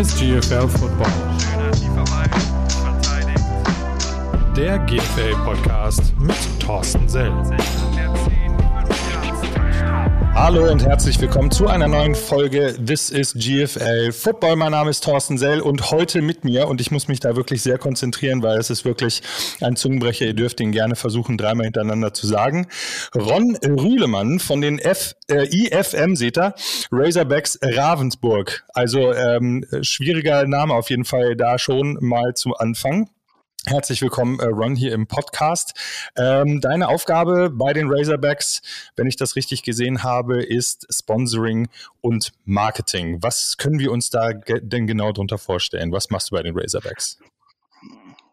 ist GFL Football. Der GFL Podcast mit Thorsten Sell. Hallo und herzlich willkommen zu einer neuen Folge This is GFL Football. Mein Name ist Thorsten Sell und heute mit mir, und ich muss mich da wirklich sehr konzentrieren, weil es ist wirklich ein Zungenbrecher. Ihr dürft ihn gerne versuchen, dreimal hintereinander zu sagen. Ron Rühlemann von den F, äh, IFM, seht ihr, Razorbacks Ravensburg. Also ähm, schwieriger Name auf jeden Fall da schon mal zum Anfang. Herzlich willkommen, äh, Ron, hier im Podcast. Ähm, deine Aufgabe bei den Razorbacks, wenn ich das richtig gesehen habe, ist Sponsoring und Marketing. Was können wir uns da denn genau darunter vorstellen? Was machst du bei den Razorbacks?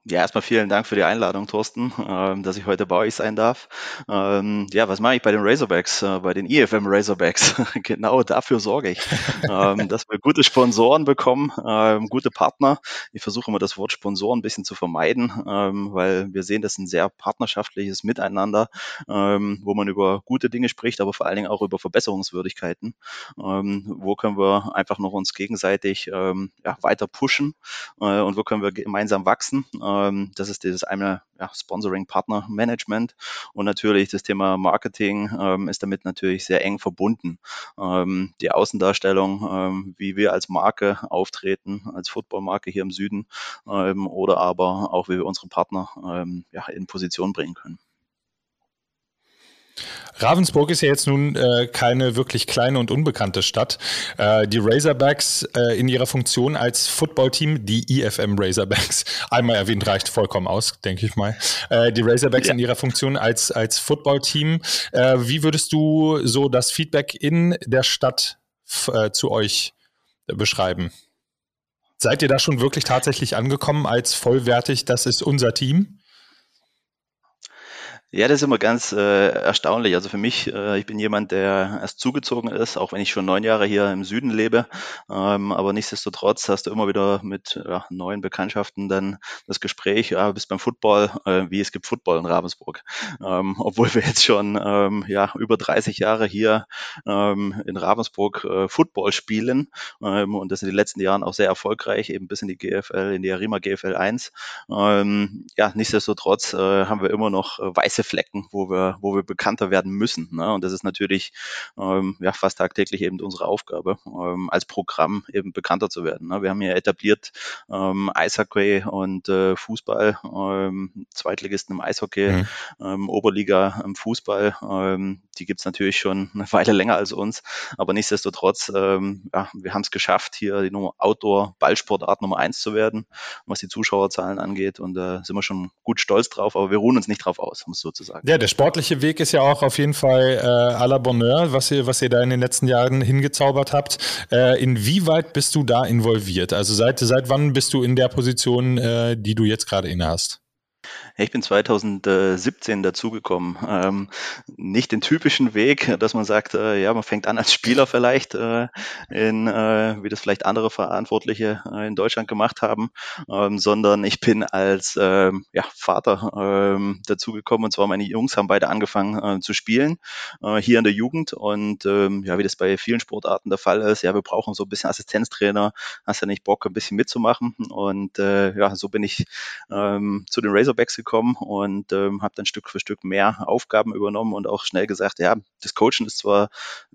Ja, erstmal vielen Dank für die Einladung, Thorsten, ähm, dass ich heute bei euch sein darf. Ähm, ja, was mache ich bei den Razorbacks, äh, bei den EFM Razorbacks? genau dafür sorge ich, ähm, dass wir gute Sponsoren bekommen, ähm, gute Partner. Ich versuche immer das Wort Sponsoren ein bisschen zu vermeiden, ähm, weil wir sehen, das ist ein sehr partnerschaftliches Miteinander, ähm, wo man über gute Dinge spricht, aber vor allen Dingen auch über Verbesserungswürdigkeiten. wo können wir einfach noch uns gegenseitig ja, weiter pushen äh, und wo können wir gemeinsam wachsen? Ähm, das ist dieses eine ja, Sponsoring-Partner-Management und natürlich das Thema Marketing ähm, ist damit natürlich sehr eng verbunden. Ähm, die Außendarstellung, ähm, wie wir als Marke auftreten, als Footballmarke hier im Süden ähm, oder aber auch wie wir unsere Partner ähm, ja, in Position bringen können. Ravensburg ist ja jetzt nun äh, keine wirklich kleine und unbekannte Stadt. Äh, die Razorbacks äh, in ihrer Funktion als Footballteam, die IFM Razorbacks, einmal erwähnt reicht vollkommen aus, denke ich mal. Äh, die Razorbacks ja. in ihrer Funktion als, als Footballteam. Äh, wie würdest du so das Feedback in der Stadt äh, zu euch beschreiben? Seid ihr da schon wirklich tatsächlich angekommen als vollwertig, das ist unser Team? Ja, das ist immer ganz äh, erstaunlich. Also für mich, äh, ich bin jemand, der erst zugezogen ist, auch wenn ich schon neun Jahre hier im Süden lebe. Ähm, aber nichtsdestotrotz hast du immer wieder mit ja, neuen Bekanntschaften dann das Gespräch, ja, bist beim Football, äh, wie es gibt Football in Ravensburg. Ähm, obwohl wir jetzt schon ähm, ja, über 30 Jahre hier ähm, in Ravensburg äh, Football spielen ähm, und das in den letzten Jahren auch sehr erfolgreich, eben bis in die GFL, in die Arima GFL 1. Ähm, ja, nichtsdestotrotz äh, haben wir immer noch äh, weiße Flecken, wo wir, wo wir bekannter werden müssen. Ne? Und das ist natürlich ähm, ja, fast tagtäglich eben unsere Aufgabe, ähm, als Programm eben bekannter zu werden. Ne? Wir haben ja etabliert ähm, Eishockey und äh, Fußball, ähm, Zweitligisten im Eishockey, mhm. ähm, Oberliga im Fußball. Ähm, die gibt's natürlich schon eine Weile länger als uns, aber nichtsdestotrotz, ähm, ja, wir haben es geschafft, hier die Nummer Outdoor-Ballsportart Nummer eins zu werden, was die Zuschauerzahlen angeht. Und da äh, sind wir schon gut stolz drauf, aber wir ruhen uns nicht drauf aus, um es sozusagen. Ja, der sportliche Weg ist ja auch auf jeden Fall äh, à la Bonheur, was ihr, was ihr da in den letzten Jahren hingezaubert habt. Äh, inwieweit bist du da involviert? Also seit, seit wann bist du in der Position, äh, die du jetzt gerade inne hast? Ich bin 2017 dazugekommen. Ähm, nicht den typischen Weg, dass man sagt, äh, ja, man fängt an als Spieler vielleicht, äh, in, äh, wie das vielleicht andere Verantwortliche äh, in Deutschland gemacht haben, ähm, sondern ich bin als ähm, ja, Vater ähm, dazugekommen. Und zwar meine Jungs haben beide angefangen äh, zu spielen äh, hier in der Jugend. Und ähm, ja, wie das bei vielen Sportarten der Fall ist, ja, wir brauchen so ein bisschen Assistenztrainer. Hast ja nicht Bock, ein bisschen mitzumachen. Und ja, so bin ich ähm, zu den Razorbacks gekommen gekommen und ähm, habe dann Stück für Stück mehr Aufgaben übernommen und auch schnell gesagt, ja, das Coachen ist zwar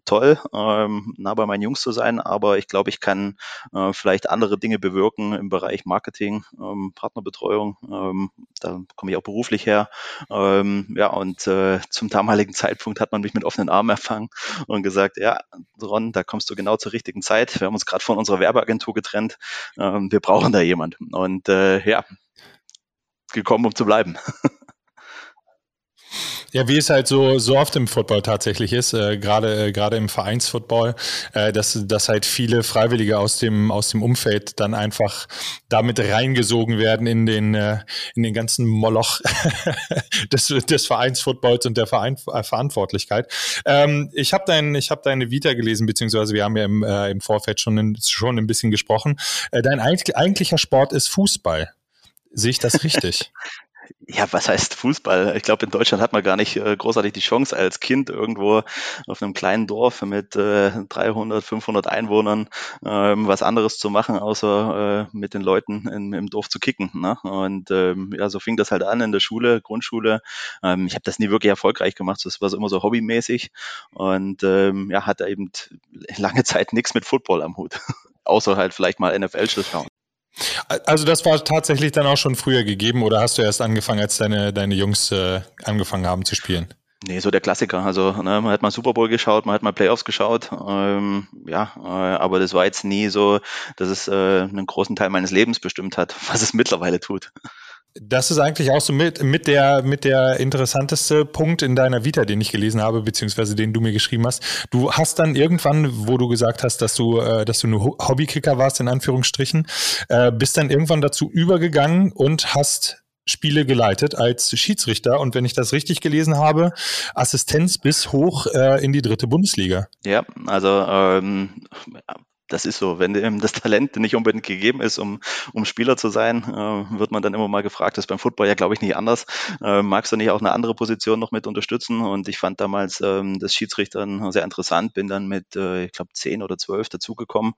toll, ähm, nah bei meinen Jungs zu sein, aber ich glaube, ich kann äh, vielleicht andere Dinge bewirken im Bereich Marketing, ähm, Partnerbetreuung. Ähm, da komme ich auch beruflich her. Ähm, ja, und äh, zum damaligen Zeitpunkt hat man mich mit offenen Armen empfangen und gesagt, ja, Ron, da kommst du genau zur richtigen Zeit. Wir haben uns gerade von unserer Werbeagentur getrennt. Ähm, wir brauchen da jemanden. Und äh, ja, gekommen, um zu bleiben. Ja, wie es halt so, so oft im Football tatsächlich ist, äh, gerade äh, gerade im Vereinsfootball, äh, dass, dass halt viele Freiwillige aus dem, aus dem Umfeld dann einfach damit reingesogen werden in den, äh, in den ganzen Moloch des, des Vereinsfootballs und der Verein, äh, Verantwortlichkeit. Ähm, ich habe dein, hab deine Vita gelesen, beziehungsweise wir haben ja im, äh, im Vorfeld schon, in, schon ein bisschen gesprochen. Äh, dein eigentlicher Sport ist Fußball. Sehe ich das richtig? Ja, was heißt Fußball? Ich glaube, in Deutschland hat man gar nicht äh, großartig die Chance, als Kind irgendwo auf einem kleinen Dorf mit äh, 300, 500 Einwohnern ähm, was anderes zu machen, außer äh, mit den Leuten in, im Dorf zu kicken. Ne? Und ähm, ja, so fing das halt an in der Schule, Grundschule. Ähm, ich habe das nie wirklich erfolgreich gemacht, das war so immer so hobbymäßig und ähm, ja, hatte eben lange Zeit nichts mit Football am Hut, außer halt vielleicht mal NFL-Schluss schauen. Also das war tatsächlich dann auch schon früher gegeben oder hast du erst angefangen, als deine, deine Jungs äh, angefangen haben zu spielen? Nee, so der Klassiker. Also ne, man hat mal Super Bowl geschaut, man hat mal Playoffs geschaut. Ähm, ja, äh, aber das war jetzt nie so, dass es äh, einen großen Teil meines Lebens bestimmt hat, was es mittlerweile tut. Das ist eigentlich auch so mit, mit, der, mit der interessanteste Punkt in deiner Vita, den ich gelesen habe, beziehungsweise den du mir geschrieben hast. Du hast dann irgendwann, wo du gesagt hast, dass du, äh, dass du nur Hobbykicker warst, in Anführungsstrichen, äh, bist dann irgendwann dazu übergegangen und hast Spiele geleitet als Schiedsrichter und wenn ich das richtig gelesen habe, Assistenz bis hoch äh, in die dritte Bundesliga. Ja, also ähm, das ist so. Wenn dem das Talent nicht unbedingt gegeben ist, um, um Spieler zu sein, äh, wird man dann immer mal gefragt. Das ist beim Football ja, glaube ich, nicht anders. Äh, magst du nicht auch eine andere Position noch mit unterstützen? Und ich fand damals ähm, das Schiedsrichtern sehr interessant. Bin dann mit, äh, ich glaube, zehn oder zwölf dazugekommen.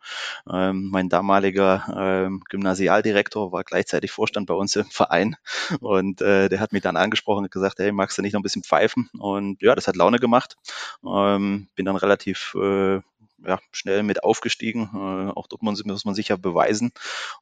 Ähm, mein damaliger ähm, Gymnasialdirektor war gleichzeitig Vorstand bei uns im Verein. Und äh, der hat mich dann angesprochen und gesagt, hey, magst du nicht noch ein bisschen pfeifen? Und ja, das hat Laune gemacht. Ähm, bin dann relativ äh, ja, schnell mit aufgestiegen. Äh, auch dort muss, man sich ja beweisen.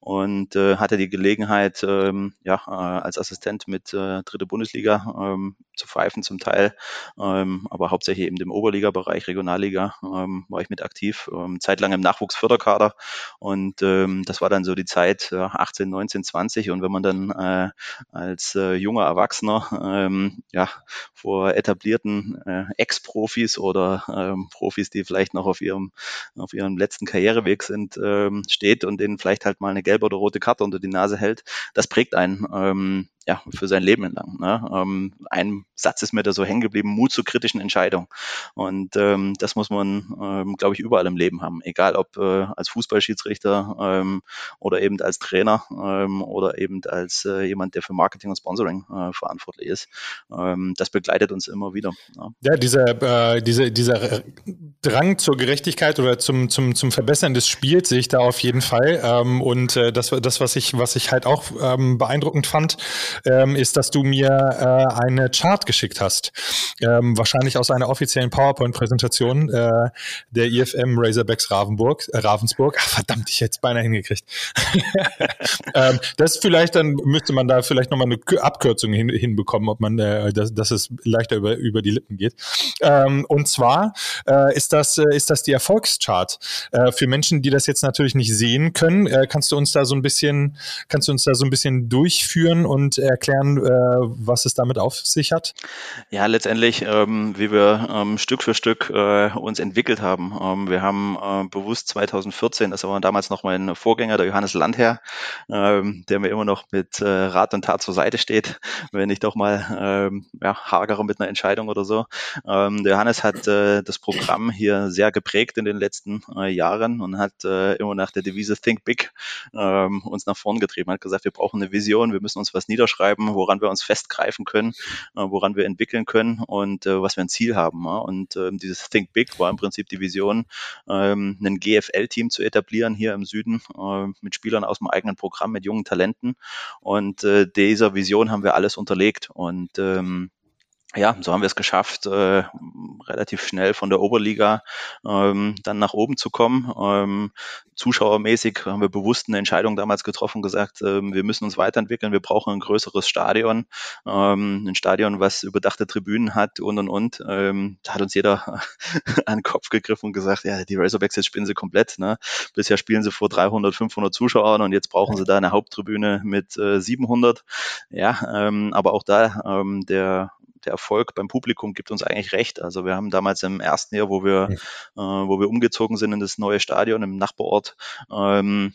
Und äh, hatte die Gelegenheit, ähm, ja, äh, als Assistent mit äh, dritte Bundesliga ähm, zu pfeifen zum Teil, ähm, aber hauptsächlich eben im Oberliga-Bereich, Regionalliga ähm, war ich mit aktiv, ähm, zeitlang im Nachwuchsförderkader. Und ähm, das war dann so die Zeit äh, 18, 19, 20 und wenn man dann äh, als äh, junger Erwachsener ähm, ja, vor etablierten äh, Ex-Profis oder ähm, Profis, die vielleicht noch auf ihrem auf ihrem letzten Karriereweg sind, ähm, steht und denen vielleicht halt mal eine gelbe oder rote Karte unter die Nase hält, das prägt einen. Ähm, ja, für sein Leben entlang. Ne? Ähm, ein Satz ist mir da so hängen geblieben, Mut zu kritischen Entscheidungen. Und ähm, das muss man, ähm, glaube ich, überall im Leben haben. Egal ob äh, als Fußballschiedsrichter ähm, oder eben als Trainer ähm, oder eben als äh, jemand, der für Marketing und Sponsoring äh, verantwortlich ist. Ähm, das begleitet uns immer wieder. Ja, ja dieser, äh, diese, dieser Drang zur Gerechtigkeit oder zum, zum, zum Verbessern des Spiels sehe ich da auf jeden Fall. Ähm, und äh, das, das, was ich, was ich halt auch ähm, beeindruckend fand, ähm, ist, dass du mir äh, eine Chart geschickt hast. Ähm, wahrscheinlich aus einer offiziellen PowerPoint-Präsentation äh, der IFM Razorbacks Ravensburg. Äh, Ravensburg. Ach, verdammt, ich hätte es beinahe hingekriegt. ähm, das vielleicht, dann müsste man da vielleicht nochmal eine Abkürzung hin, hinbekommen, ob man, äh, dass, dass es leichter über, über die Lippen geht. Ähm, und zwar äh, ist, das, äh, ist das die Erfolgschart. Äh, für Menschen, die das jetzt natürlich nicht sehen können, äh, kannst du uns da so ein bisschen, kannst du uns da so ein bisschen durchführen und erklären, äh, was es damit auf sich hat? Ja, letztendlich, ähm, wie wir ähm, Stück für Stück äh, uns entwickelt haben. Ähm, wir haben äh, bewusst 2014, das war damals noch mein Vorgänger, der Johannes Landherr, ähm, der mir immer noch mit äh, Rat und Tat zur Seite steht, wenn ich doch mal ähm, ja, hagere mit einer Entscheidung oder so. Ähm, der Johannes hat äh, das Programm hier sehr geprägt in den letzten äh, Jahren und hat immer nach der Devise Think Big uns nach vorn getrieben, hat gesagt, wir brauchen eine Vision, wir müssen uns was niederschreiben aufschreiben, woran wir uns festgreifen können, äh, woran wir entwickeln können und äh, was wir ein Ziel haben. Und ähm, dieses Think Big war im Prinzip die Vision, ähm, ein GFL-Team zu etablieren hier im Süden äh, mit Spielern aus dem eigenen Programm, mit jungen Talenten. Und dieser Vision haben wir alles unterlegt und ähm, ja, so haben wir es geschafft, äh, relativ schnell von der Oberliga ähm, dann nach oben zu kommen. Ähm, zuschauermäßig haben wir bewusst eine Entscheidung damals getroffen, gesagt, ähm, wir müssen uns weiterentwickeln, wir brauchen ein größeres Stadion, ähm, ein Stadion, was überdachte Tribünen hat und und und. Ähm, da hat uns jeder an den Kopf gegriffen und gesagt, ja, die Razorbacks jetzt spielen sie komplett. Ne? Bisher spielen sie vor 300, 500 Zuschauern und jetzt brauchen sie da eine Haupttribüne mit äh, 700. Ja, ähm, aber auch da ähm, der der Erfolg beim Publikum gibt uns eigentlich recht. Also wir haben damals im ersten Jahr, wo wir, äh, wo wir umgezogen sind in das neue Stadion im Nachbarort, ähm,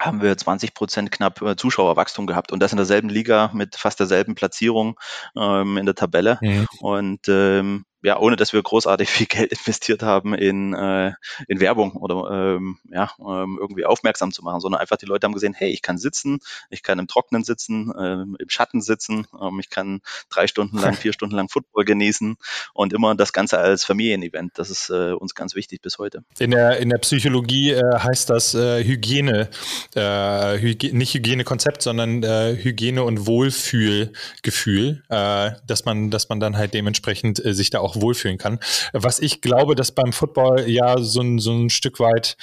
haben wir 20 Prozent knapp äh, Zuschauerwachstum gehabt und das in derselben Liga mit fast derselben Platzierung ähm, in der Tabelle. Mhm. Und ähm, ja, ohne dass wir großartig viel Geld investiert haben in, äh, in Werbung oder ähm, ja, ähm, irgendwie aufmerksam zu machen, sondern einfach die Leute haben gesehen, hey, ich kann sitzen, ich kann im Trocknen sitzen, ähm, im Schatten sitzen, ähm, ich kann drei Stunden lang, vier Stunden lang Football genießen und immer das Ganze als Familienevent. Das ist äh, uns ganz wichtig bis heute. In der, in der Psychologie äh, heißt das äh, Hygiene, äh, Hygie nicht Hygienekonzept, sondern äh, Hygiene- und Wohlfühlgefühl, äh, dass man, dass man dann halt dementsprechend äh, sich da auch wohlfühlen kann. Was ich glaube, dass beim Football ja so ein, so ein Stück weit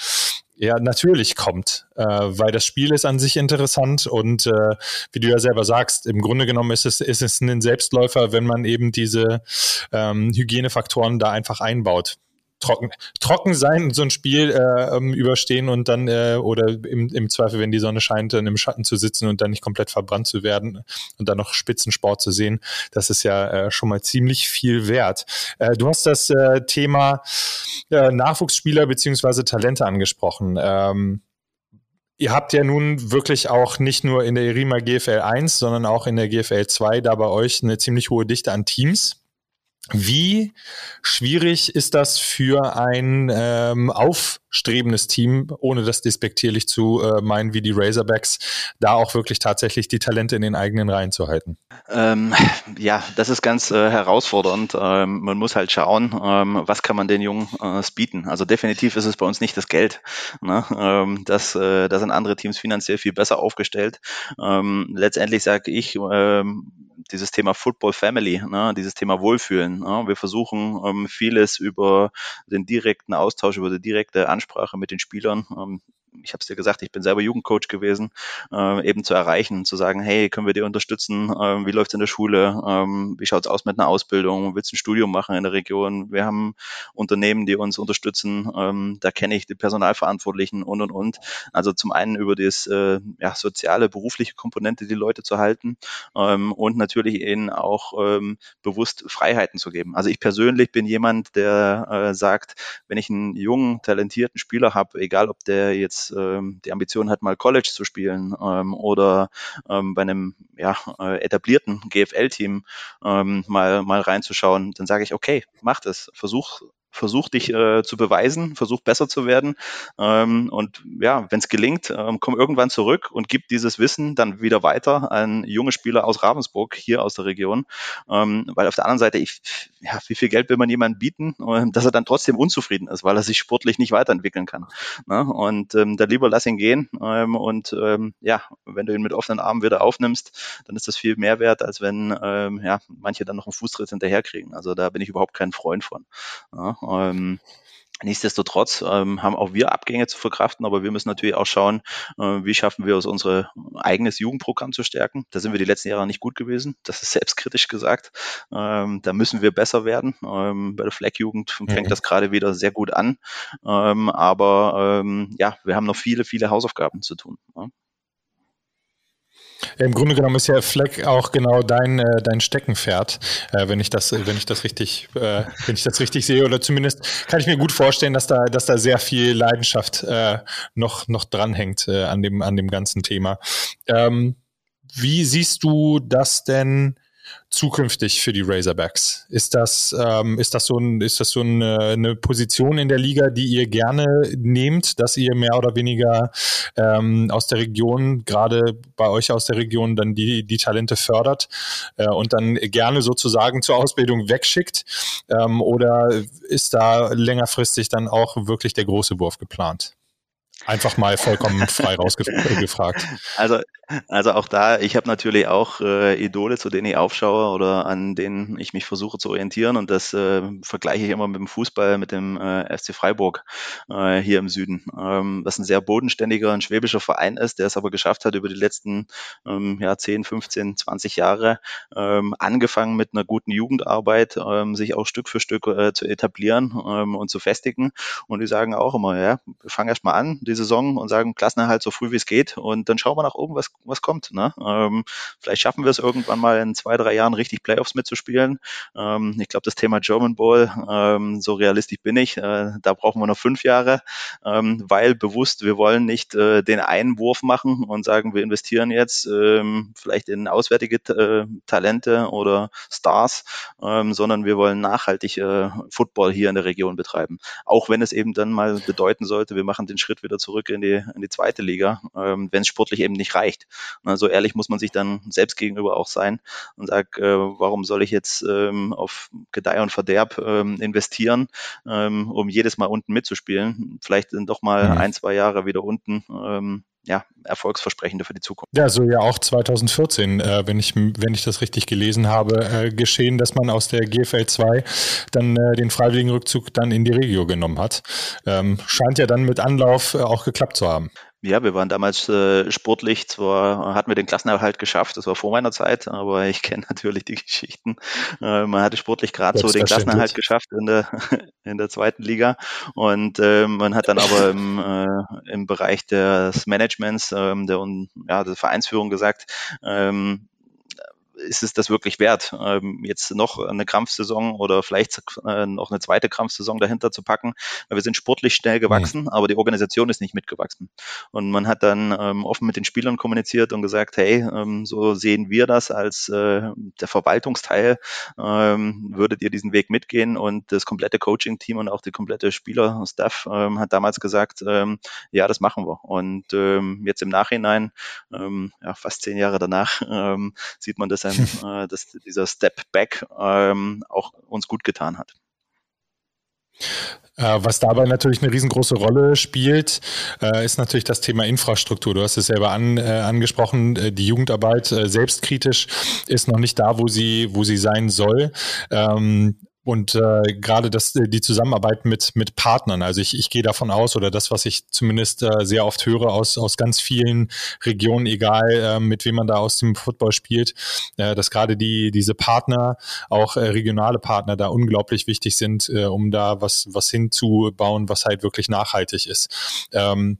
ja, natürlich kommt, äh, weil das Spiel ist an sich interessant und äh, wie du ja selber sagst, im Grunde genommen ist es, ist es ein Selbstläufer, wenn man eben diese ähm, Hygienefaktoren da einfach einbaut trocken, trocken sein und so ein Spiel äh, ähm, überstehen und dann äh, oder im, im Zweifel, wenn die Sonne scheint, dann im Schatten zu sitzen und dann nicht komplett verbrannt zu werden und dann noch Spitzensport zu sehen, das ist ja äh, schon mal ziemlich viel wert. Äh, du hast das äh, Thema äh, Nachwuchsspieler beziehungsweise Talente angesprochen. Ähm, Ihr habt ja nun wirklich auch nicht nur in der Irima GFL 1, sondern auch in der GFL 2 da bei euch eine ziemlich hohe Dichte an Teams. Wie schwierig ist das für ein ähm, aufstrebendes Team, ohne das despektierlich zu äh, meinen wie die Razorbacks, da auch wirklich tatsächlich die Talente in den eigenen Reihen zu halten? Ähm, ja, das ist ganz äh, herausfordernd. Ähm, man muss halt schauen, ähm, was kann man den Jungen äh, bieten. Also definitiv ist es bei uns nicht das Geld. Ne? Ähm, das, äh, da sind andere Teams finanziell viel besser aufgestellt. Ähm, letztendlich sage ich, dieses Thema Football Family, ne, dieses Thema Wohlfühlen. Ne. Wir versuchen ähm, vieles über den direkten Austausch, über die direkte Ansprache mit den Spielern ähm, ich habe es dir gesagt, ich bin selber Jugendcoach gewesen, äh, eben zu erreichen, zu sagen, hey, können wir dir unterstützen? Ähm, wie läuft's in der Schule? Ähm, wie schaut's aus mit einer Ausbildung? Willst du ein Studium machen in der Region? Wir haben Unternehmen, die uns unterstützen. Ähm, da kenne ich die Personalverantwortlichen und und und. Also zum einen über das äh, ja, soziale, berufliche Komponente die Leute zu halten ähm, und natürlich ihnen auch ähm, bewusst Freiheiten zu geben. Also ich persönlich bin jemand, der äh, sagt, wenn ich einen jungen, talentierten Spieler habe, egal ob der jetzt ähm, die Ambition hat, mal College zu spielen ähm, oder ähm, bei einem ja, äh, etablierten GFL-Team ähm, mal, mal reinzuschauen, dann sage ich, okay, mach das, versuch versuch dich äh, zu beweisen, versuch besser zu werden. Ähm, und ja, wenn es gelingt, ähm, komm irgendwann zurück und gib dieses Wissen dann wieder weiter an junge Spieler aus Ravensburg, hier aus der Region. Ähm, weil auf der anderen Seite, ich, ja, wie viel Geld will man jemandem bieten, äh, dass er dann trotzdem unzufrieden ist, weil er sich sportlich nicht weiterentwickeln kann. Ne? Und ähm, da lieber lass ihn gehen. Ähm, und ähm, ja, wenn du ihn mit offenen Armen wieder aufnimmst, dann ist das viel mehr wert, als wenn ähm, ja, manche dann noch einen Fußtritt hinterherkriegen. Also da bin ich überhaupt kein Freund von. Ja? Ähm, Nichtsdestotrotz ähm, haben auch wir Abgänge zu verkraften, aber wir müssen natürlich auch schauen, äh, wie schaffen wir es, unser eigenes Jugendprogramm zu stärken. Da sind wir die letzten Jahre nicht gut gewesen. Das ist selbstkritisch gesagt. Ähm, da müssen wir besser werden. Ähm, bei der Fleck-Jugend fängt mhm. das gerade wieder sehr gut an. Ähm, aber ähm, ja, wir haben noch viele, viele Hausaufgaben zu tun. Ja. Im Grunde genommen ist ja Fleck auch genau dein, äh, dein Steckenpferd, äh, wenn ich das, wenn ich das richtig, äh, wenn ich das richtig sehe. Oder zumindest kann ich mir gut vorstellen, dass da, dass da sehr viel Leidenschaft noch, noch dranhängt an, dem, an dem ganzen Thema. Ähm, wie siehst du das denn? Zukünftig für die Razorbacks? Ist das, ähm, ist das so, ein, ist das so eine, eine, Position in der Liga, die ihr gerne nehmt, dass ihr mehr oder weniger ähm, aus der Region, gerade bei euch aus der Region, dann die, die Talente fördert äh, und dann gerne sozusagen zur Ausbildung wegschickt? Ähm, oder ist da längerfristig dann auch wirklich der große Wurf geplant? Einfach mal vollkommen frei rausgefragt. Also, also auch da, ich habe natürlich auch äh, Idole, zu denen ich aufschaue oder an denen ich mich versuche zu orientieren und das äh, vergleiche ich immer mit dem Fußball, mit dem äh, FC Freiburg äh, hier im Süden, ähm, was ein sehr bodenständiger, ein schwäbischer Verein ist, der es aber geschafft hat, über die letzten ähm, ja, 10, 15, 20 Jahre, ähm, angefangen mit einer guten Jugendarbeit, ähm, sich auch Stück für Stück äh, zu etablieren ähm, und zu festigen. Und die sagen auch immer, ja, fang erst mal an, die Saison und sagen, Klassenerhalt so früh wie es geht und dann schauen wir nach oben, was, was kommt. Ne? Ähm, vielleicht schaffen wir es irgendwann mal in zwei, drei Jahren richtig Playoffs mitzuspielen. Ähm, ich glaube, das Thema German Bowl, ähm, so realistisch bin ich, äh, da brauchen wir noch fünf Jahre, ähm, weil bewusst, wir wollen nicht äh, den Einwurf machen und sagen, wir investieren jetzt ähm, vielleicht in auswärtige äh, Talente oder Stars, ähm, sondern wir wollen nachhaltig äh, Football hier in der Region betreiben. Auch wenn es eben dann mal bedeuten sollte, wir machen den Schritt wieder zurück in die, in die zweite Liga, ähm, wenn es sportlich eben nicht reicht. Also ehrlich muss man sich dann selbst gegenüber auch sein und sagt, äh, warum soll ich jetzt ähm, auf Gedeih und Verderb ähm, investieren, ähm, um jedes Mal unten mitzuspielen? Vielleicht sind doch mal mhm. ein, zwei Jahre wieder unten. Ähm, ja, erfolgsversprechender für die Zukunft. Ja, so ja auch 2014, äh, wenn, ich, wenn ich das richtig gelesen habe, äh, geschehen, dass man aus der GFL 2 dann äh, den freiwilligen Rückzug dann in die Regio genommen hat. Ähm, scheint ja dann mit Anlauf äh, auch geklappt zu haben. Ja, wir waren damals äh, sportlich, zwar hatten wir den Klassenerhalt geschafft, das war vor meiner Zeit, aber ich kenne natürlich die Geschichten. Äh, man hatte sportlich gerade so den Klassenerhalt geschafft in der, in der zweiten Liga. Und äh, man hat dann aber im, äh, im Bereich des Managements, ähm, der, ja, der Vereinsführung gesagt, ähm, ist es das wirklich wert, ähm, jetzt noch eine Krampfsaison oder vielleicht äh, noch eine zweite Krampfsaison dahinter zu packen? Weil wir sind sportlich schnell gewachsen, mhm. aber die Organisation ist nicht mitgewachsen. Und man hat dann ähm, offen mit den Spielern kommuniziert und gesagt, hey, ähm, so sehen wir das als äh, der Verwaltungsteil, ähm, würdet ihr diesen Weg mitgehen? Und das komplette Coaching-Team und auch die komplette Spieler-Staff ähm, hat damals gesagt, ähm, ja, das machen wir. Und ähm, jetzt im Nachhinein, ähm, ja, fast zehn Jahre danach, ähm, sieht man das dann, äh, dass dieser Step Back ähm, auch uns gut getan hat. Äh, was dabei natürlich eine riesengroße Rolle spielt, äh, ist natürlich das Thema Infrastruktur. Du hast es selber an, äh, angesprochen, die Jugendarbeit selbstkritisch ist noch nicht da, wo sie, wo sie sein soll. Und äh, gerade das, äh, die Zusammenarbeit mit, mit Partnern. Also ich, ich gehe davon aus, oder das, was ich zumindest äh, sehr oft höre aus, aus ganz vielen Regionen, egal äh, mit wem man da aus dem Football spielt, äh, dass gerade die, diese Partner, auch äh, regionale Partner, da unglaublich wichtig sind, äh, um da was, was hinzubauen, was halt wirklich nachhaltig ist. Ähm,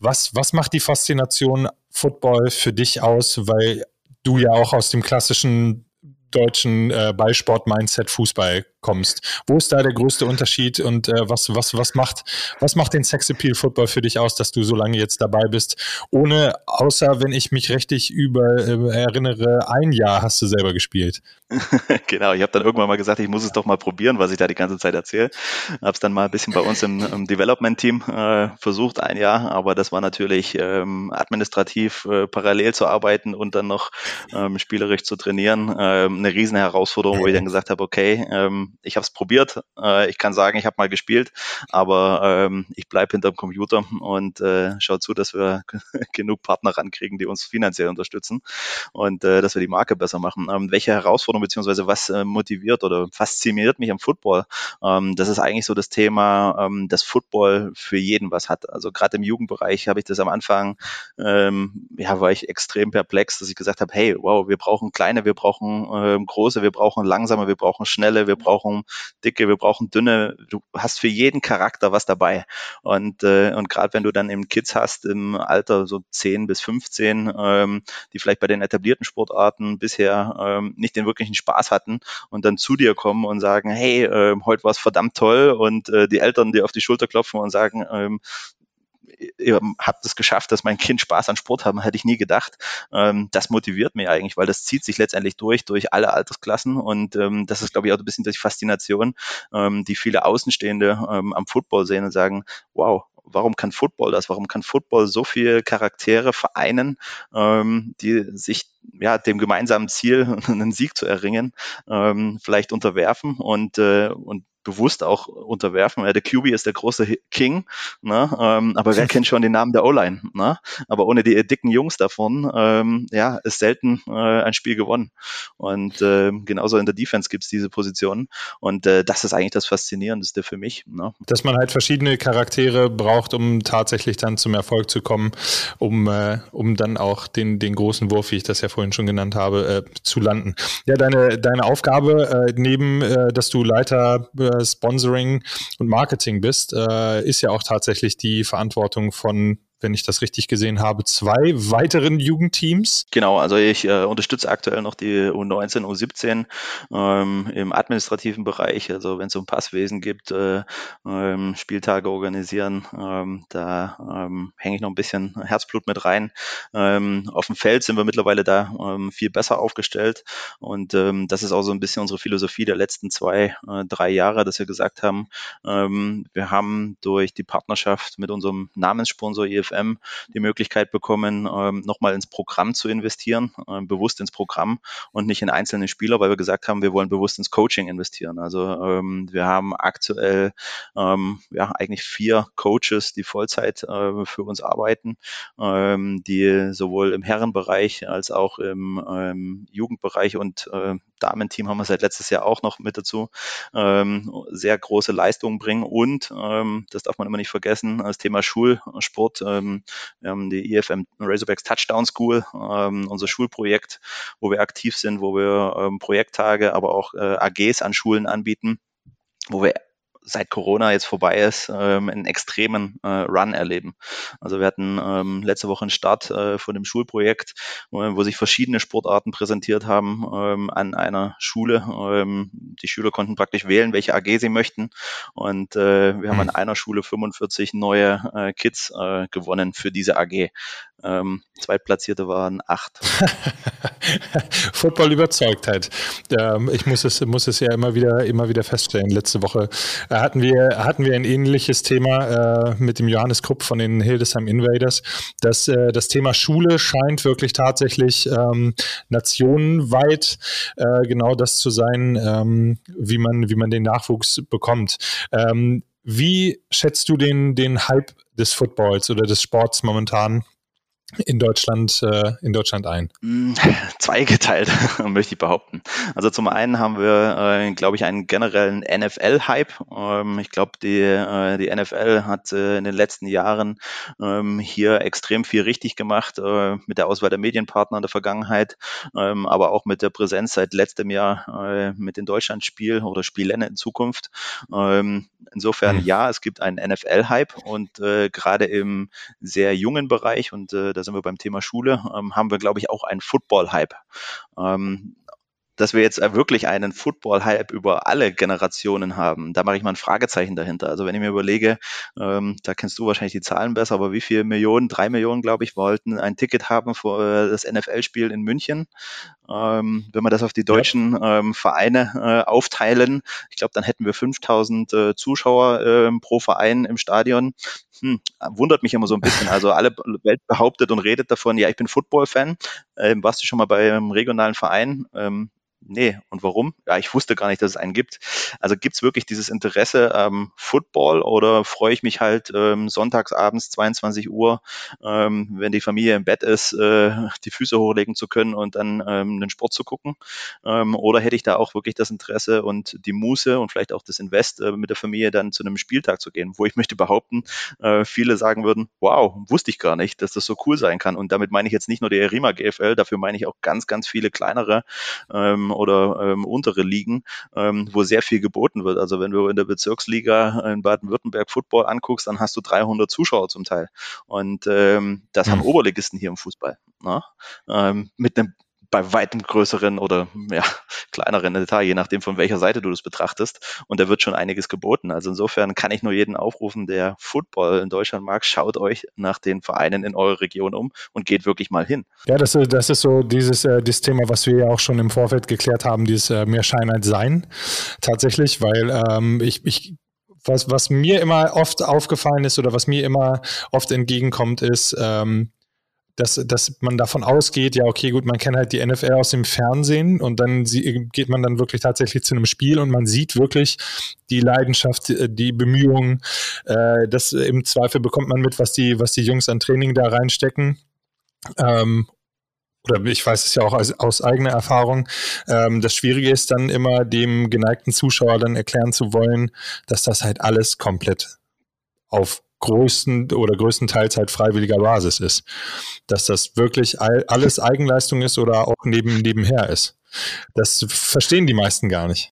was, was macht die Faszination Football für dich aus? Weil du ja auch aus dem klassischen deutschen äh, Ballsport-Mindset Fußball kommst. Wo ist da der größte Unterschied und äh, was, was, was, macht, was macht den Sexappeal Football für dich aus, dass du so lange jetzt dabei bist? Ohne, außer wenn ich mich richtig über äh, erinnere, ein Jahr hast du selber gespielt. genau, ich habe dann irgendwann mal gesagt, ich muss es doch mal probieren, was ich da die ganze Zeit erzähle. Habe es dann mal ein bisschen bei uns im, im Development-Team äh, versucht, ein Jahr, aber das war natürlich ähm, administrativ äh, parallel zu arbeiten und dann noch ähm, spielerisch zu trainieren. Ähm, eine riesen Herausforderung, wo ich dann gesagt habe, okay, ähm, ich habe es probiert. Äh, ich kann sagen, ich habe mal gespielt, aber ähm, ich bleibe hinterm Computer und äh, schaue zu, dass wir genug Partner rankriegen, die uns finanziell unterstützen und äh, dass wir die Marke besser machen. Ähm, welche Herausforderung beziehungsweise was äh, motiviert oder fasziniert mich am Football? Ähm, das ist eigentlich so das Thema, ähm, dass Football für jeden was hat. Also gerade im Jugendbereich habe ich das am Anfang, ähm, ja, war ich extrem perplex, dass ich gesagt habe, hey, wow, wir brauchen kleine, wir brauchen ähm, große, wir brauchen langsame, wir brauchen schnelle, wir brauchen brauchen dicke, wir brauchen dünne. Du hast für jeden Charakter was dabei. Und, äh, und gerade wenn du dann eben Kids hast im Alter so 10 bis 15, ähm, die vielleicht bei den etablierten Sportarten bisher ähm, nicht den wirklichen Spaß hatten und dann zu dir kommen und sagen, hey, äh, heute war es verdammt toll und äh, die Eltern dir auf die Schulter klopfen und sagen, ähm, ihr habt es geschafft, dass mein Kind Spaß an Sport haben, hätte ich nie gedacht. Ähm, das motiviert mich eigentlich, weil das zieht sich letztendlich durch, durch alle Altersklassen und ähm, das ist, glaube ich, auch ein bisschen die Faszination, ähm, die viele Außenstehende ähm, am Football sehen und sagen, wow, warum kann Football das? Warum kann Football so viele Charaktere vereinen, ähm, die sich ja dem gemeinsamen Ziel, einen Sieg zu erringen, ähm, vielleicht unterwerfen und, äh, und bewusst auch unterwerfen. Ja, der QB ist der große King, ne? ähm, aber wer kennt schon den Namen der O-Line? Ne? Aber ohne die dicken Jungs davon, ähm, ja, ist selten äh, ein Spiel gewonnen. Und äh, genauso in der Defense gibt es diese Positionen. Und äh, das ist eigentlich das Faszinierendste für mich. Ne? Dass man halt verschiedene Charaktere braucht um tatsächlich dann zum Erfolg zu kommen, um, äh, um dann auch den, den großen Wurf, wie ich das ja vorhin schon genannt habe, äh, zu landen. Ja, deine, deine Aufgabe, äh, neben, äh, dass du Leiter äh, Sponsoring und Marketing bist, äh, ist ja auch tatsächlich die Verantwortung von wenn ich das richtig gesehen habe, zwei weiteren Jugendteams. Genau, also ich äh, unterstütze aktuell noch die U19, U17 ähm, im administrativen Bereich. Also wenn es um Passwesen gibt, äh, ähm, Spieltage organisieren, ähm, da ähm, hänge ich noch ein bisschen Herzblut mit rein. Ähm, auf dem Feld sind wir mittlerweile da ähm, viel besser aufgestellt und das ist auch so ein bisschen unsere Philosophie der letzten zwei, äh, drei Jahre, dass wir gesagt haben, wir haben durch die Partnerschaft mit unserem Namenssponsor EF FM die Möglichkeit bekommen, ähm, nochmal ins Programm zu investieren, ähm, bewusst ins Programm und nicht in einzelne Spieler, weil wir gesagt haben, wir wollen bewusst ins Coaching investieren. Also ähm, wir haben aktuell ja eigentlich vier Coaches, die Vollzeit äh, für uns arbeiten, die sowohl im Herrenbereich als auch im Jugendbereich und äh, Damenteam haben wir seit letztes Jahr auch noch mit dazu, ähm, sehr große Leistungen bringen. Und ähm, das darf man immer nicht vergessen, das Thema Schulsport äh, ähm, wir haben die EFM Razorbacks Touchdown School, ähm, unser Schulprojekt, wo wir aktiv sind, wo wir ähm, Projekttage, aber auch äh, AGs an Schulen anbieten, wo wir seit Corona jetzt vorbei ist, ähm, einen extremen äh, Run erleben. Also wir hatten ähm, letzte Woche einen Start äh, von dem Schulprojekt, wo, wo sich verschiedene Sportarten präsentiert haben ähm, an einer Schule. Ähm, die Schüler konnten praktisch wählen, welche AG sie möchten. Und äh, wir haben an einer Schule 45 neue äh, Kids äh, gewonnen für diese AG. Ähm, Zweitplatzierte waren acht. Football überzeugt halt. Ähm, ich muss es, muss es ja immer wieder, immer wieder feststellen. Letzte Woche äh, hatten wir, hatten wir ein ähnliches Thema äh, mit dem Johannes Krupp von den Hildesheim Invaders. Das, äh, das Thema Schule scheint wirklich tatsächlich ähm, nationenweit äh, genau das zu sein, ähm, wie man, wie man den Nachwuchs bekommt. Ähm, wie schätzt du den, den Hype des Footballs oder des Sports momentan in Deutschland, äh, in Deutschland ein? Hm, zweigeteilt, möchte ich behaupten. Also zum einen haben wir, äh, glaube ich, einen generellen NFL-Hype. Ähm, ich glaube, die, äh, die NFL hat äh, in den letzten Jahren ähm, hier extrem viel richtig gemacht äh, mit der Auswahl der Medienpartner in der Vergangenheit, ähm, aber auch mit der Präsenz seit letztem Jahr äh, mit den Deutschlandspiel oder Spielen in Zukunft. Ähm, insofern mhm. ja, es gibt einen NFL-Hype und gerade im sehr jungen Bereich und da sind wir beim Thema Schule, ähm, haben wir, glaube ich, auch einen Football-Hype. Ähm, dass wir jetzt wirklich einen Football-Hype über alle Generationen haben, da mache ich mal ein Fragezeichen dahinter. Also wenn ich mir überlege, ähm, da kennst du wahrscheinlich die Zahlen besser, aber wie viele Millionen, drei Millionen, glaube ich, wollten ein Ticket haben für äh, das NFL-Spiel in München. Ähm, wenn wir das auf die deutschen ja. ähm, Vereine äh, aufteilen, ich glaube, dann hätten wir 5000 äh, Zuschauer äh, pro Verein im Stadion. Hm, wundert mich immer so ein bisschen. Also alle Welt behauptet und redet davon, ja, ich bin Football-Fan. Ähm, warst du schon mal bei einem regionalen Verein? Ähm, nee, und warum? Ja, ich wusste gar nicht, dass es einen gibt. Also gibt es wirklich dieses Interesse ähm, Football oder freue ich mich halt ähm, sonntags abends 22 Uhr, ähm, wenn die Familie im Bett ist, äh, die Füße hochlegen zu können und dann ähm, den Sport zu gucken? Ähm, oder hätte ich da auch wirklich das Interesse und die Muße und vielleicht auch das Invest äh, mit der Familie dann zu einem Spieltag zu gehen, wo ich möchte behaupten, äh, viele sagen würden, wow, wusste ich gar nicht, dass das so cool sein kann. Und damit meine ich jetzt nicht nur die Erima GFL, dafür meine ich auch ganz, ganz viele kleinere ähm, oder ähm, untere Ligen, ähm, wo sehr viel geboten wird. Also wenn du in der Bezirksliga in Baden-Württemberg Football anguckst, dann hast du 300 Zuschauer zum Teil. Und ähm, das haben Oberligisten hier im Fußball. Ne? Ähm, mit einem bei weitem größeren oder ja, kleineren Detail, je nachdem von welcher Seite du das betrachtest. Und da wird schon einiges geboten. Also insofern kann ich nur jeden aufrufen, der Football in Deutschland mag, schaut euch nach den Vereinen in eurer Region um und geht wirklich mal hin. Ja, das, das ist so dieses äh, das Thema, was wir ja auch schon im Vorfeld geklärt haben, dieses äh, mehr Schein als Sein. Tatsächlich, weil ähm, ich, ich was, was mir immer oft aufgefallen ist oder was mir immer oft entgegenkommt, ist, ähm, dass, dass man davon ausgeht, ja, okay, gut, man kennt halt die NFL aus dem Fernsehen und dann sie, geht man dann wirklich tatsächlich zu einem Spiel und man sieht wirklich die Leidenschaft, äh, die Bemühungen. Äh, das im Zweifel bekommt man mit, was die, was die Jungs an Training da reinstecken. Ähm, oder ich weiß es ja auch aus, aus eigener Erfahrung. Ähm, das Schwierige ist dann immer, dem geneigten Zuschauer dann erklären zu wollen, dass das halt alles komplett auf größten oder größtenteils halt freiwilliger Basis ist. Dass das wirklich alles Eigenleistung ist oder auch neben, nebenher ist. Das verstehen die meisten gar nicht.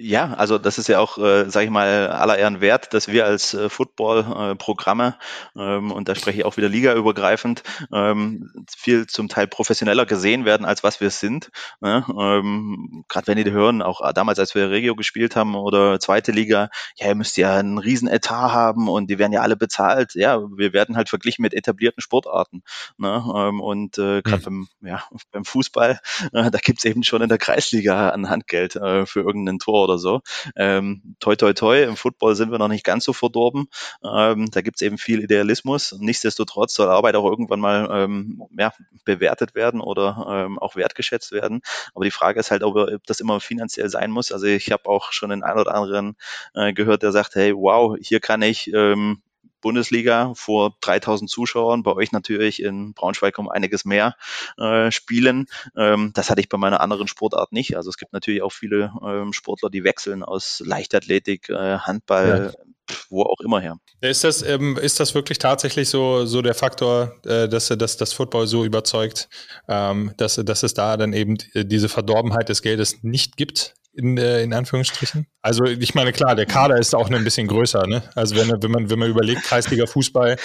Ja, also das ist ja auch, äh, sage ich mal, aller Ehren wert, dass wir als äh, Football-Programme, äh, ähm, und da spreche ich auch wieder ligaübergreifend, ähm, viel zum Teil professioneller gesehen werden, als was wir sind. Ne? Ähm, Gerade wenn die hören, auch damals, als wir Regio gespielt haben oder zweite Liga, ja, ihr müsst ja einen riesen Etat haben und die werden ja alle bezahlt. Ja, wir werden halt verglichen mit etablierten Sportarten. Ne? Ähm, und äh, gerade mhm. beim, ja, beim Fußball, äh, da gibt's eben schon in der Kreisliga ein Handgeld äh, für irgendein Tor oder so. Ähm, toi, toi, toi, im Football sind wir noch nicht ganz so verdorben. Ähm, da gibt es eben viel Idealismus. Nichtsdestotrotz soll Arbeit auch irgendwann mal ähm, ja, bewertet werden oder ähm, auch wertgeschätzt werden. Aber die Frage ist halt, ob, ob das immer finanziell sein muss. Also ich habe auch schon den einen oder anderen äh, gehört, der sagt, hey, wow, hier kann ich ähm, Bundesliga vor 3000 Zuschauern, bei euch natürlich in Braunschweig um einiges mehr äh, spielen. Ähm, das hatte ich bei meiner anderen Sportart nicht. Also es gibt natürlich auch viele ähm, Sportler, die wechseln aus Leichtathletik, äh, Handball, ja wo auch immer her. Ist das, ähm, ist das wirklich tatsächlich so, so der Faktor, äh, dass, dass das Football so überzeugt, ähm, dass, dass es da dann eben diese Verdorbenheit des Geldes nicht gibt? In, äh, in Anführungsstrichen? Also ich meine, klar, der Kader ist auch ein bisschen größer. Ne? Also wenn, wenn, man, wenn man überlegt, Kreisliga Fußball,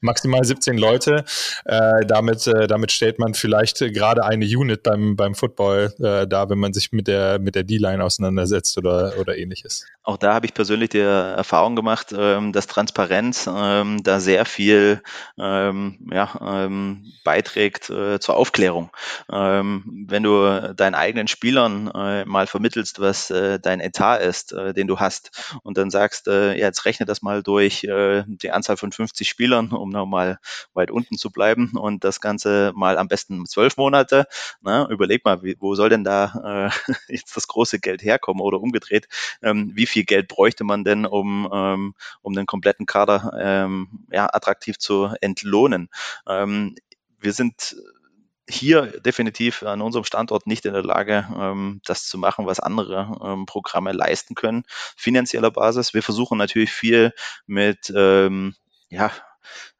maximal 17 Leute, äh, damit, äh, damit stellt man vielleicht gerade eine Unit beim, beim Football äh, da, wenn man sich mit der, mit der D-Line auseinandersetzt oder, oder ähnliches. Auch da habe ich persönlich die Erfahrung gemacht, ähm, dass Transparenz ähm, da sehr viel ähm, ja, ähm, beiträgt äh, zur Aufklärung. Ähm, wenn du deinen eigenen Spielern äh, mal vermittelst, was äh, dein Etat ist, äh, den du hast. Und dann sagst, äh, ja, jetzt rechne das mal durch äh, die Anzahl von 50 Spielern, um nochmal weit unten zu bleiben und das Ganze mal am besten zwölf Monate. Na, überleg mal, wie, wo soll denn da äh, jetzt das große Geld herkommen oder umgedreht? Ähm, wie viel Geld bräuchte man denn, um, ähm, um den kompletten Kader ähm, ja, attraktiv zu entlohnen? Ähm, wir sind hier definitiv an unserem Standort nicht in der Lage, ähm, das zu machen, was andere ähm, Programme leisten können, finanzieller Basis. Wir versuchen natürlich viel mit ähm, ja,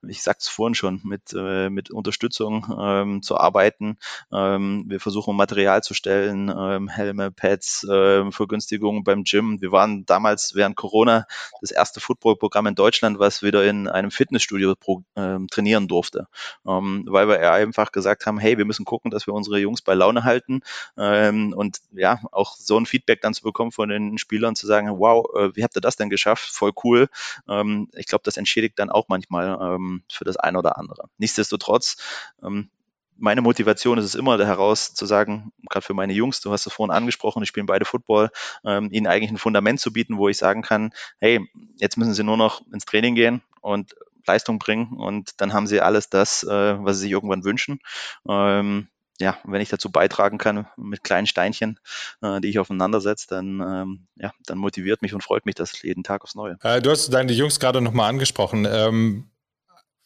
ich sagte es vorhin schon, mit, äh, mit Unterstützung ähm, zu arbeiten. Ähm, wir versuchen Material zu stellen, ähm, Helme, Pads, äh, Vergünstigungen beim Gym. Wir waren damals während Corona das erste Footballprogramm in Deutschland, was wieder in einem Fitnessstudio pro, ähm, trainieren durfte, ähm, weil wir einfach gesagt haben, hey, wir müssen gucken, dass wir unsere Jungs bei Laune halten ähm, und ja, auch so ein Feedback dann zu bekommen von den Spielern, zu sagen, wow, äh, wie habt ihr das denn geschafft? Voll cool. Ähm, ich glaube, das entschädigt dann auch manchmal ähm, für das eine oder andere. Nichtsdestotrotz, ähm, meine Motivation ist es immer heraus zu sagen, gerade für meine Jungs, du hast es vorhin angesprochen, die spielen beide Football, ähm, ihnen eigentlich ein Fundament zu bieten, wo ich sagen kann, hey, jetzt müssen sie nur noch ins Training gehen und Leistung bringen und dann haben sie alles das, äh, was sie sich irgendwann wünschen. Ähm, ja, wenn ich dazu beitragen kann mit kleinen Steinchen, äh, die ich aufeinandersetze, dann, ähm, ja, dann motiviert mich und freut mich das jeden Tag aufs Neue. Äh, du hast deine Jungs gerade nochmal angesprochen. Ähm,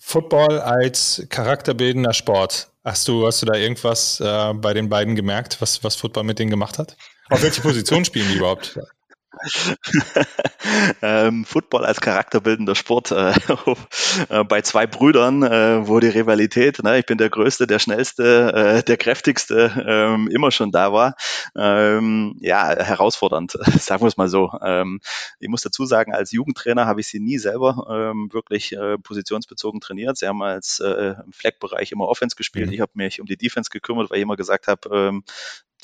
Football als charakterbildender Sport. Hast du, hast du da irgendwas äh, bei den beiden gemerkt, was, was Football mit denen gemacht hat? Auf welche Position spielen die überhaupt? ähm, Football als charakterbildender Sport. Äh, äh, bei zwei Brüdern, äh, wo die Rivalität, ne, ich bin der Größte, der Schnellste, äh, der Kräftigste, ähm, immer schon da war. Ähm, ja, herausfordernd, sagen wir es mal so. Ähm, ich muss dazu sagen, als Jugendtrainer habe ich sie nie selber ähm, wirklich äh, positionsbezogen trainiert. Sie haben als äh, im Fleckbereich immer Offense gespielt. Mhm. Ich habe mich um die Defense gekümmert, weil ich immer gesagt habe,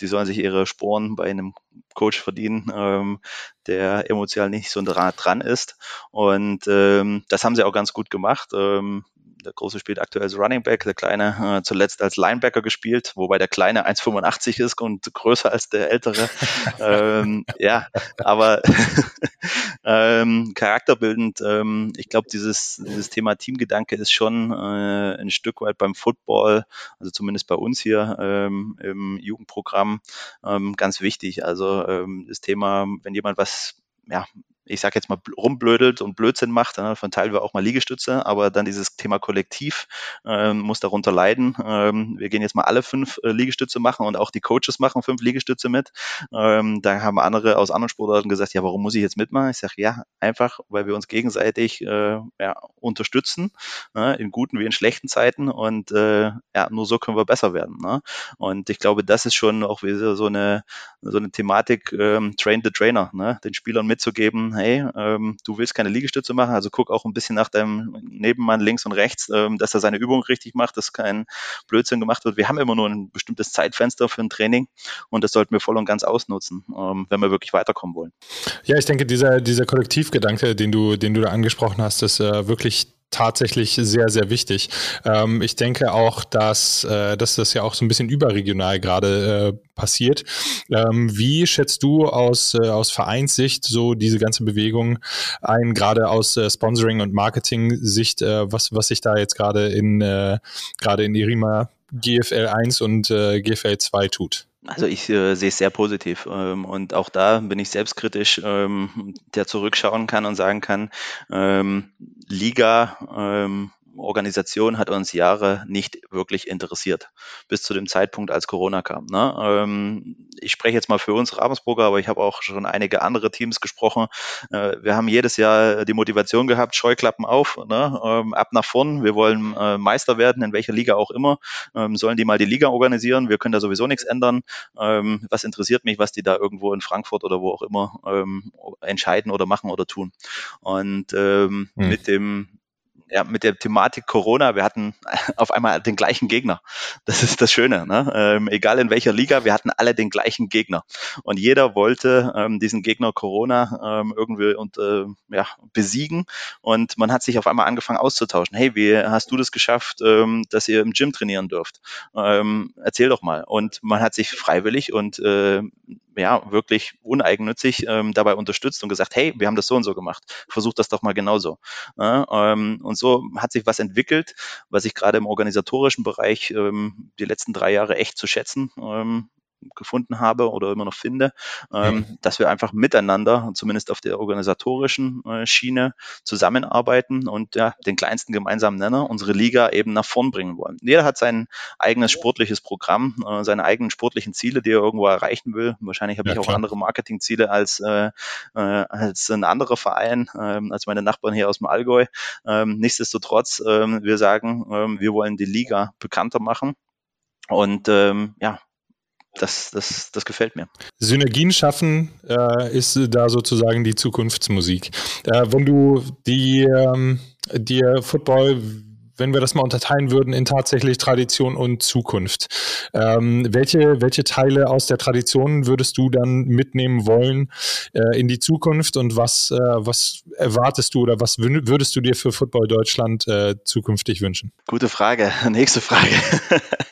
die sollen sich ihre Sporen bei einem Coach verdienen, ähm, der emotional nicht so dran ist. Und ähm, das haben sie auch ganz gut gemacht. Ähm, der Große spielt aktuell als Running Back, der Kleine äh, zuletzt als Linebacker gespielt, wobei der Kleine 1,85 ist und größer als der Ältere. ähm, ja, aber ähm, charakterbildend, ähm, ich glaube, dieses, dieses Thema Teamgedanke ist schon äh, ein Stück weit beim Football, also zumindest bei uns hier ähm, im Jugendprogramm, ähm, ganz wichtig. Also ähm, das Thema, wenn jemand was ja, ich sage jetzt mal, rumblödelt und Blödsinn macht, ne, von teilen wir auch mal Liegestütze, aber dann dieses Thema Kollektiv ähm, muss darunter leiden. Ähm, wir gehen jetzt mal alle fünf äh, Liegestütze machen und auch die Coaches machen fünf Liegestütze mit. Ähm, da haben andere aus anderen Sportarten gesagt, ja, warum muss ich jetzt mitmachen? Ich sage, ja, einfach, weil wir uns gegenseitig äh, ja, unterstützen, ne, in guten wie in schlechten Zeiten und äh, ja, nur so können wir besser werden. Ne? Und ich glaube, das ist schon auch wieder so eine, so eine Thematik, ähm, Train the Trainer, ne? den Spielern mitzugeben, hey, ähm, du willst keine Liegestütze machen, also guck auch ein bisschen nach deinem Nebenmann links und rechts, ähm, dass er seine Übung richtig macht, dass kein Blödsinn gemacht wird. Wir haben immer nur ein bestimmtes Zeitfenster für ein Training und das sollten wir voll und ganz ausnutzen, ähm, wenn wir wirklich weiterkommen wollen. Ja, ich denke, dieser, dieser Kollektivgedanke, den du, den du da angesprochen hast, ist äh, wirklich tatsächlich sehr, sehr wichtig. Ähm, ich denke auch, dass, äh, dass das ja auch so ein bisschen überregional gerade äh, passiert. Ähm, wie schätzt du aus, äh, aus Vereinssicht so diese ganze Bewegung ein, gerade aus äh, Sponsoring- und Marketing-Sicht, äh, was, was sich da jetzt gerade in, äh, gerade in Irima GFL 1 und GFL 2 tut? Also ich äh, sehe es sehr positiv ähm, und auch da bin ich selbstkritisch, ähm, der zurückschauen kann und sagen kann, ähm, Liga ähm, Organisation hat uns Jahre nicht wirklich interessiert, bis zu dem Zeitpunkt, als Corona kam. Ne? Ähm, ich spreche jetzt mal für uns Ravensburger, aber ich habe auch schon einige andere Teams gesprochen. Äh, wir haben jedes Jahr die Motivation gehabt, Scheuklappen auf, ne? ähm, ab nach vorn. Wir wollen äh, Meister werden, in welcher Liga auch immer. Ähm, sollen die mal die Liga organisieren? Wir können da sowieso nichts ändern. Ähm, was interessiert mich, was die da irgendwo in Frankfurt oder wo auch immer ähm, entscheiden oder machen oder tun? Und ähm, hm. mit dem ja, mit der Thematik Corona, wir hatten auf einmal den gleichen Gegner. Das ist das Schöne. Ne? Ähm, egal in welcher Liga, wir hatten alle den gleichen Gegner. Und jeder wollte ähm, diesen Gegner Corona ähm, irgendwie und, äh, ja, besiegen. Und man hat sich auf einmal angefangen auszutauschen. Hey, wie hast du das geschafft, ähm, dass ihr im Gym trainieren dürft? Ähm, erzähl doch mal. Und man hat sich freiwillig und äh, ja, wirklich uneigennützig ähm, dabei unterstützt und gesagt, hey, wir haben das so und so gemacht, versucht das doch mal genauso. Ja, ähm, und so hat sich was entwickelt, was ich gerade im organisatorischen Bereich ähm, die letzten drei Jahre echt zu schätzen. Ähm, gefunden habe oder immer noch finde, ähm, dass wir einfach miteinander, zumindest auf der organisatorischen äh, Schiene, zusammenarbeiten und ja, den kleinsten gemeinsamen Nenner, unsere Liga eben nach vorn bringen wollen. Jeder hat sein eigenes sportliches Programm, äh, seine eigenen sportlichen Ziele, die er irgendwo erreichen will. Wahrscheinlich habe ja, ich auch klar. andere Marketingziele als, äh, äh, als ein anderer Verein, äh, als meine Nachbarn hier aus dem Allgäu. Ähm, nichtsdestotrotz, äh, wir sagen, wir wollen die Liga bekannter machen. Und ähm, ja, das, das, das gefällt mir. Synergien schaffen äh, ist da sozusagen die Zukunftsmusik. Äh, wenn du die ähm, dir Football wenn wir das mal unterteilen würden in tatsächlich Tradition und Zukunft. Ähm, welche, welche Teile aus der Tradition würdest du dann mitnehmen wollen äh, in die Zukunft und was, äh, was erwartest du oder was würdest du dir für Football Deutschland äh, zukünftig wünschen? Gute Frage. Nächste Frage.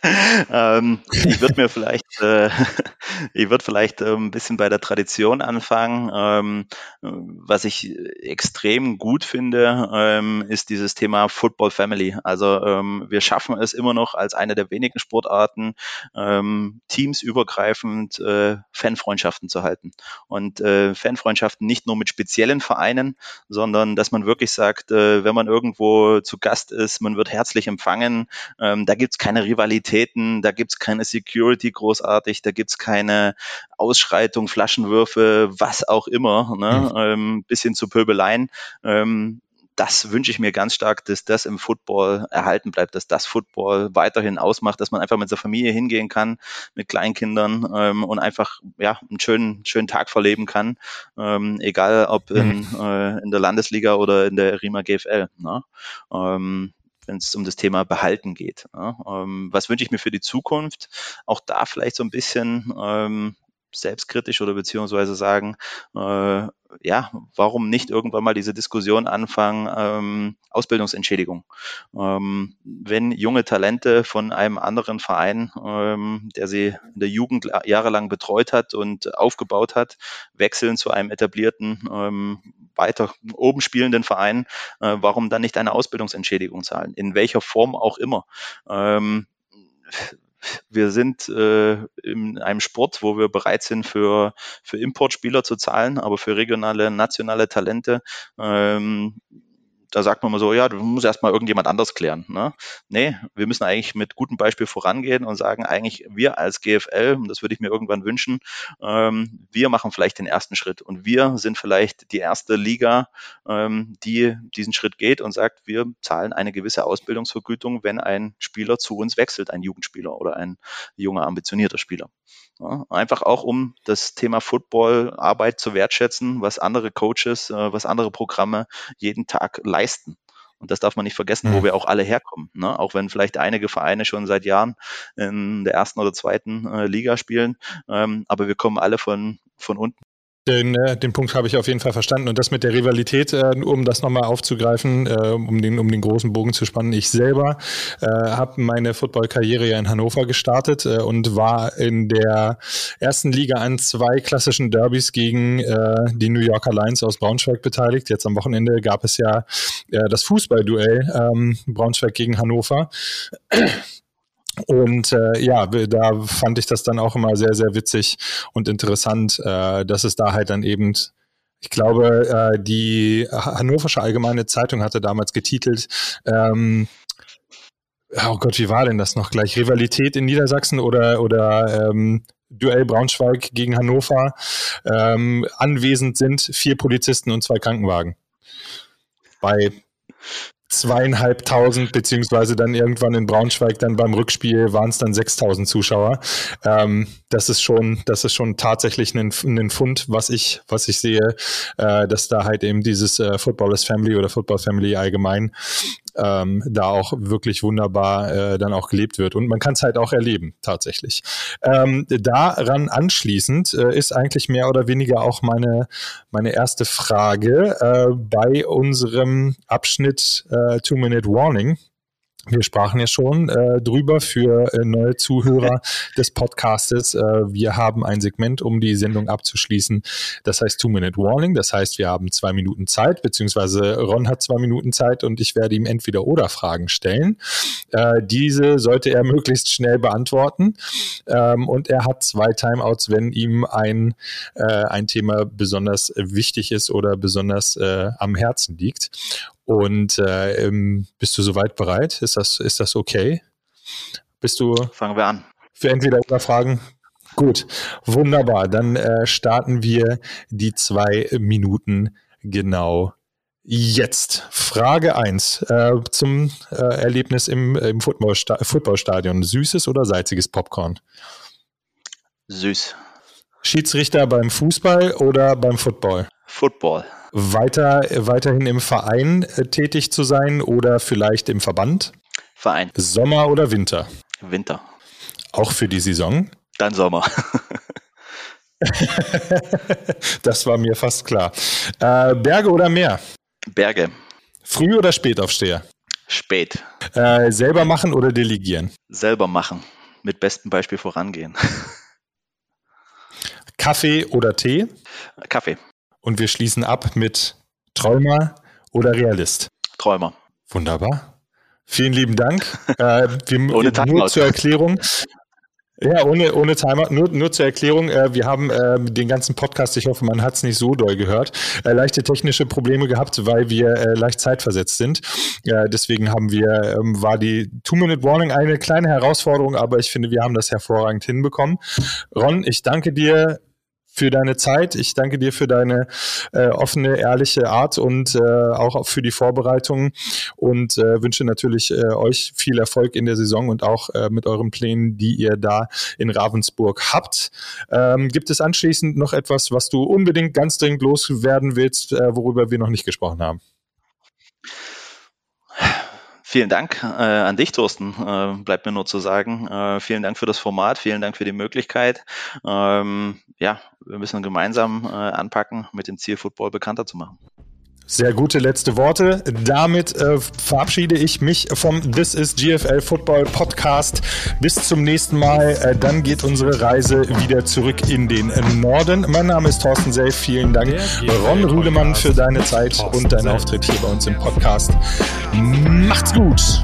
ähm, ich würde mir vielleicht, äh, ich würde vielleicht äh, ein bisschen bei der Tradition anfangen. Ähm, was ich extrem gut finde, ähm, ist dieses Thema Football Family. Also ähm, wir schaffen es immer noch als eine der wenigen Sportarten, ähm, teamsübergreifend äh, Fanfreundschaften zu halten. Und äh, Fanfreundschaften nicht nur mit speziellen Vereinen, sondern dass man wirklich sagt, äh, wenn man irgendwo zu Gast ist, man wird herzlich empfangen, ähm, da gibt's keine Rivalitäten, da gibt's keine Security großartig, da gibt's keine Ausschreitung, Flaschenwürfe, was auch immer, ne? Mhm. ähm, bis hin zu Pöbeleien. Ähm, das wünsche ich mir ganz stark, dass das im Football erhalten bleibt, dass das Football weiterhin ausmacht, dass man einfach mit seiner Familie hingehen kann, mit Kleinkindern ähm, und einfach ja einen schönen, schönen Tag verleben kann, ähm, egal ob in, mhm. äh, in der Landesliga oder in der Rima GFL. Ne? Ähm, wenn es um das Thema Behalten geht. Ja? Ähm, was wünsche ich mir für die Zukunft? Auch da vielleicht so ein bisschen ähm, selbstkritisch oder beziehungsweise sagen, äh, ja, warum nicht irgendwann mal diese Diskussion anfangen, ähm, Ausbildungsentschädigung. Ähm, wenn junge Talente von einem anderen Verein, ähm, der sie in der Jugend jahrelang betreut hat und aufgebaut hat, wechseln zu einem etablierten, ähm, weiter oben spielenden Verein, äh, warum dann nicht eine Ausbildungsentschädigung zahlen? In welcher Form auch immer. Wir sind äh, in einem Sport, wo wir bereit sind, für, für Importspieler zu zahlen, aber für regionale, nationale Talente ähm, da sagt man mal so, ja, du musst erstmal irgendjemand anders klären. Ne? Nee, wir müssen eigentlich mit gutem Beispiel vorangehen und sagen, eigentlich wir als GFL, und das würde ich mir irgendwann wünschen, ähm, wir machen vielleicht den ersten Schritt und wir sind vielleicht die erste Liga, ähm, die diesen Schritt geht und sagt, wir zahlen eine gewisse Ausbildungsvergütung, wenn ein Spieler zu uns wechselt, ein Jugendspieler oder ein junger, ambitionierter Spieler. Ja, einfach auch, um das Thema Football, Arbeit zu wertschätzen, was andere Coaches, äh, was andere Programme jeden Tag leisten. Und das darf man nicht vergessen, mhm. wo wir auch alle herkommen. Ne? Auch wenn vielleicht einige Vereine schon seit Jahren in der ersten oder zweiten äh, Liga spielen, ähm, aber wir kommen alle von, von unten den, äh, den Punkt habe ich auf jeden Fall verstanden. Und das mit der Rivalität, äh, um das nochmal aufzugreifen, äh, um, den, um den großen Bogen zu spannen. Ich selber äh, habe meine Football-Karriere ja in Hannover gestartet äh, und war in der ersten Liga an zwei klassischen Derbys gegen äh, die New Yorker Lions aus Braunschweig beteiligt. Jetzt am Wochenende gab es ja das Fußballduell ähm, Braunschweig gegen Hannover. Und äh, ja, da fand ich das dann auch immer sehr, sehr witzig und interessant, äh, dass es da halt dann eben ich glaube, äh, die Hannoversche Allgemeine Zeitung hatte damals getitelt, ähm, oh Gott, wie war denn das noch gleich? Rivalität in Niedersachsen oder, oder ähm, Duell Braunschweig gegen Hannover. Ähm, anwesend sind vier Polizisten und zwei Krankenwagen. Bei zweieinhalbtausend, beziehungsweise dann irgendwann in Braunschweig dann beim Rückspiel waren es dann 6000 Zuschauer. Ähm, das ist schon, das ist schon tatsächlich ein, ein Fund, was ich, was ich sehe, äh, dass da halt eben dieses äh, Footballers Family oder Football Family allgemein ähm, da auch wirklich wunderbar äh, dann auch gelebt wird. Und man kann es halt auch erleben, tatsächlich. Ähm, daran anschließend äh, ist eigentlich mehr oder weniger auch meine, meine erste Frage äh, bei unserem Abschnitt äh, Two-Minute Warning. Wir sprachen ja schon äh, drüber für äh, neue Zuhörer des Podcastes. Äh, wir haben ein Segment, um die Sendung abzuschließen. Das heißt Two-Minute Warning. Das heißt, wir haben zwei Minuten Zeit, beziehungsweise Ron hat zwei Minuten Zeit und ich werde ihm entweder oder Fragen stellen. Äh, diese sollte er möglichst schnell beantworten. Ähm, und er hat zwei Timeouts, wenn ihm ein, äh, ein Thema besonders wichtig ist oder besonders äh, am Herzen liegt. Und äh, ähm, bist du soweit bereit? Ist das, ist das okay? Bist du. Fangen wir an. Für entweder oder Fragen? Gut, wunderbar. Dann äh, starten wir die zwei Minuten genau jetzt. Frage 1 äh, zum äh, Erlebnis im, im Footballsta Footballstadion. Süßes oder salziges Popcorn? Süß. Schiedsrichter beim Fußball oder beim Football? Football weiter, weiterhin im Verein äh, tätig zu sein oder vielleicht im Verband? Verein. Sommer oder Winter? Winter. Auch für die Saison? Dann Sommer. das war mir fast klar. Äh, Berge oder Meer? Berge. Früh oder Spätaufsteher? Spät. Äh, selber machen oder delegieren? Selber machen. Mit bestem Beispiel vorangehen. Kaffee oder Tee? Kaffee. Und wir schließen ab mit Träumer oder Realist. Träumer. Wunderbar. Vielen lieben Dank. äh, wir, ohne nur zur Erklärung. Ja, ohne, ohne Timer, nur, nur zur Erklärung, äh, wir haben äh, den ganzen Podcast, ich hoffe, man hat es nicht so doll gehört, äh, leichte technische Probleme gehabt, weil wir äh, leicht zeitversetzt sind. Äh, deswegen haben wir, ähm, war die Two-Minute-Warning eine kleine Herausforderung, aber ich finde, wir haben das hervorragend hinbekommen. Ron, ich danke dir für deine Zeit. Ich danke dir für deine äh, offene, ehrliche Art und äh, auch für die Vorbereitung und äh, wünsche natürlich äh, euch viel Erfolg in der Saison und auch äh, mit euren Plänen, die ihr da in Ravensburg habt. Ähm, gibt es anschließend noch etwas, was du unbedingt ganz dringend loswerden willst, äh, worüber wir noch nicht gesprochen haben? Vielen Dank äh, an dich, Thorsten. Äh, bleibt mir nur zu sagen, äh, vielen Dank für das Format, vielen Dank für die Möglichkeit. Ähm, ja, wir müssen gemeinsam äh, anpacken, mit dem Ziel Football bekannter zu machen. Sehr gute letzte Worte. Damit äh, verabschiede ich mich vom This is GFL Football Podcast. Bis zum nächsten Mal. Äh, dann geht unsere Reise wieder zurück in den Norden. Mein Name ist Thorsten Self. Vielen Dank, Ron Rühlemann, für deine Zeit und deinen Auftritt hier bei uns im Podcast. Macht's gut.